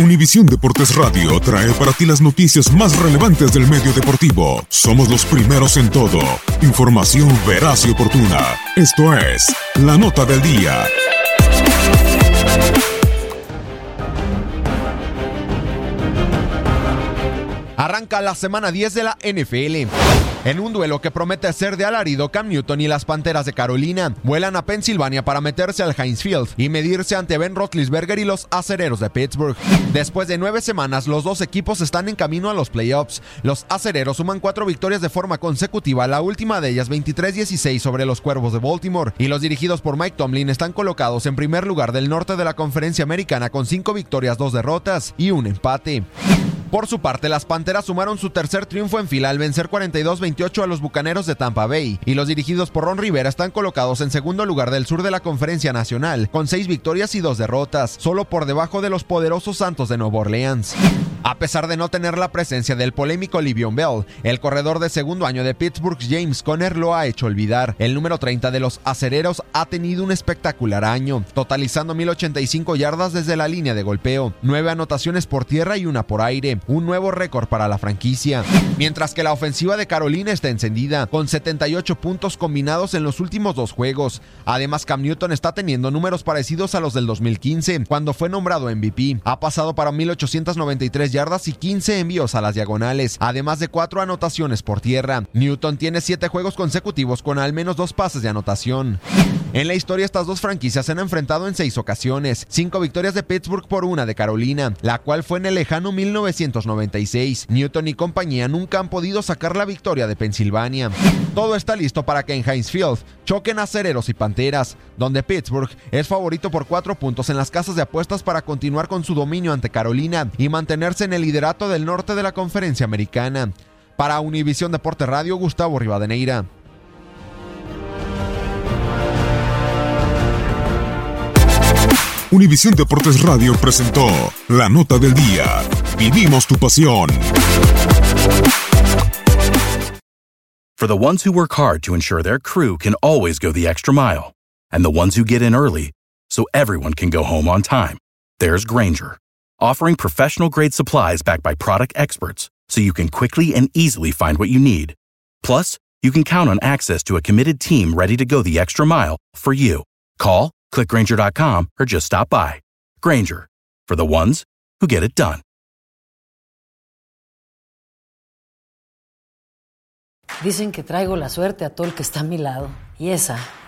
Univisión Deportes Radio trae para ti las noticias más relevantes del medio deportivo. Somos los primeros en todo. Información veraz y oportuna. Esto es La Nota del Día. Arranca la semana 10 de la NFL. En un duelo que promete ser de alarido, Cam Newton y las Panteras de Carolina vuelan a Pensilvania para meterse al Heinz Field y medirse ante Ben Roethlisberger y los acereros de Pittsburgh. Después de nueve semanas, los dos equipos están en camino a los playoffs. Los acereros suman cuatro victorias de forma consecutiva, la última de ellas 23-16 sobre los Cuervos de Baltimore, y los dirigidos por Mike Tomlin están colocados en primer lugar del norte de la conferencia americana con cinco victorias, dos derrotas y un empate. Por su parte, las Panteras sumaron su tercer triunfo en fila al vencer 42-28 a los Bucaneros de Tampa Bay, y los dirigidos por Ron Rivera están colocados en segundo lugar del sur de la Conferencia Nacional, con seis victorias y dos derrotas, solo por debajo de los poderosos Santos de Nueva Orleans. A pesar de no tener la presencia del polémico Livion Bell, el corredor de segundo año de Pittsburgh, James Conner, lo ha hecho olvidar. El número 30 de los acereros ha tenido un espectacular año, totalizando 1085 yardas desde la línea de golpeo, nueve anotaciones por tierra y una por aire, un nuevo récord para la franquicia. Mientras que la ofensiva de Carolina está encendida, con 78 puntos combinados en los últimos dos juegos. Además, Cam Newton está teniendo números parecidos a los del 2015, cuando fue nombrado MVP. Ha pasado para 1893 yardas y 15 envíos a las diagonales, además de cuatro anotaciones por tierra. Newton tiene siete juegos consecutivos con al menos dos pases de anotación. En la historia estas dos franquicias se han enfrentado en seis ocasiones, cinco victorias de Pittsburgh por una de Carolina, la cual fue en el lejano 1996. Newton y compañía nunca han podido sacar la victoria de Pensilvania. Todo está listo para que en Heinz Field choquen acereros y panteras, donde Pittsburgh es favorito por cuatro puntos en las casas de apuestas para continuar con su dominio ante Carolina y mantenerse en el liderato del norte de la conferencia americana. Para Univisión Deporte Radio, Gustavo Rivadeneira. Univisión Deportes Radio presentó La Nota del Día. Vivimos tu pasión. For the ones who work hard to ensure their crew can always go the extra mile, and the ones who get in early so everyone can go home on time, there's Granger, offering professional grade supplies backed by product experts so you can quickly and easily find what you need. Plus, you can count on access to a committed team ready to go the extra mile for you. Call, clickgranger.com, or just stop by. Granger, for the ones who get it done. Dicen que traigo la suerte a todo el que está a mi lado. Y esa